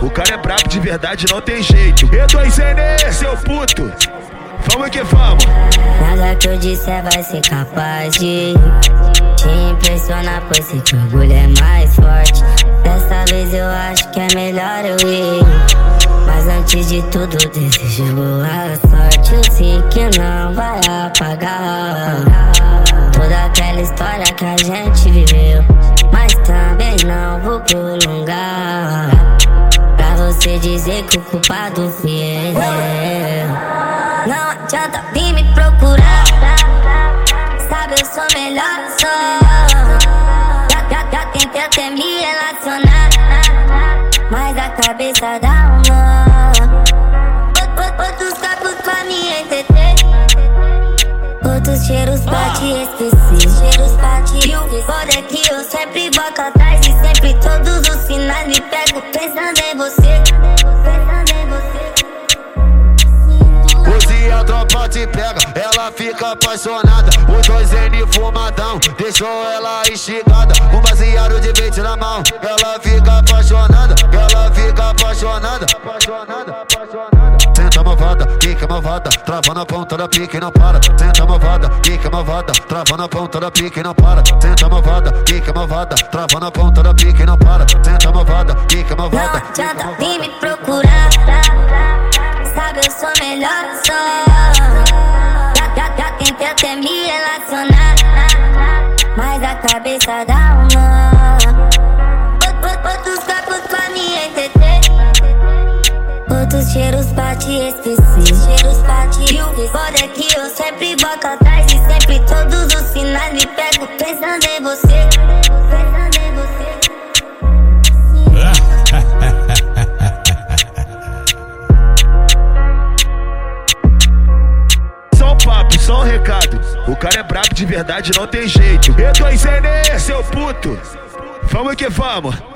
O cara é brabo de verdade, não tem jeito. E2N, seu puto. Vamos que vamos. Nada que eu disser vai ser capaz de te impressionar, pois esse orgulho é mais forte. Dessa vez eu acho que é melhor eu ir. Mas antes de tudo, desejo boa sorte. Eu sei que não vai apagar toda aquela história que a gente você dizer que o culpado fui eu. Não adianta vir me procurar. Sabe, eu sou melhor, sou. Já, já, já tentei até me relacionar. Mas a cabeça dá um nó. Outros capos pra me entreter. Outros cheiros pra te esquecer. Cheiros pra te E o foda é que eu sempre volto atrás. E sempre todos os sinais me pego pensando ela fica apaixonada. Os dois N fumadão, deixou ela instigada. Com baseado de vinte na mão, ela fica apaixonada. Ela fica apaixonada. Apaixonada, apaixonada. Senta malvada, quica malvada, trava na ponta da pique e não para. Senta malvada, quica malvada, trava na ponta da pique e não para. Senta malvada, quica malvada, trava na ponta da pique e não para. Senta malvada, quica malvada. Não adianta até me relacionar, mas a cabeça dá um nó. Outros copos pra me entreter. Outros cheiros pra te esquecer. Cheiros pra te E foda é que eu sempre volto atrás. E sempre todos os sinais me pego pensando em você. Só um recado. O cara é brabo de verdade, não tem jeito. E2N, seu puto. Vamos que vamos.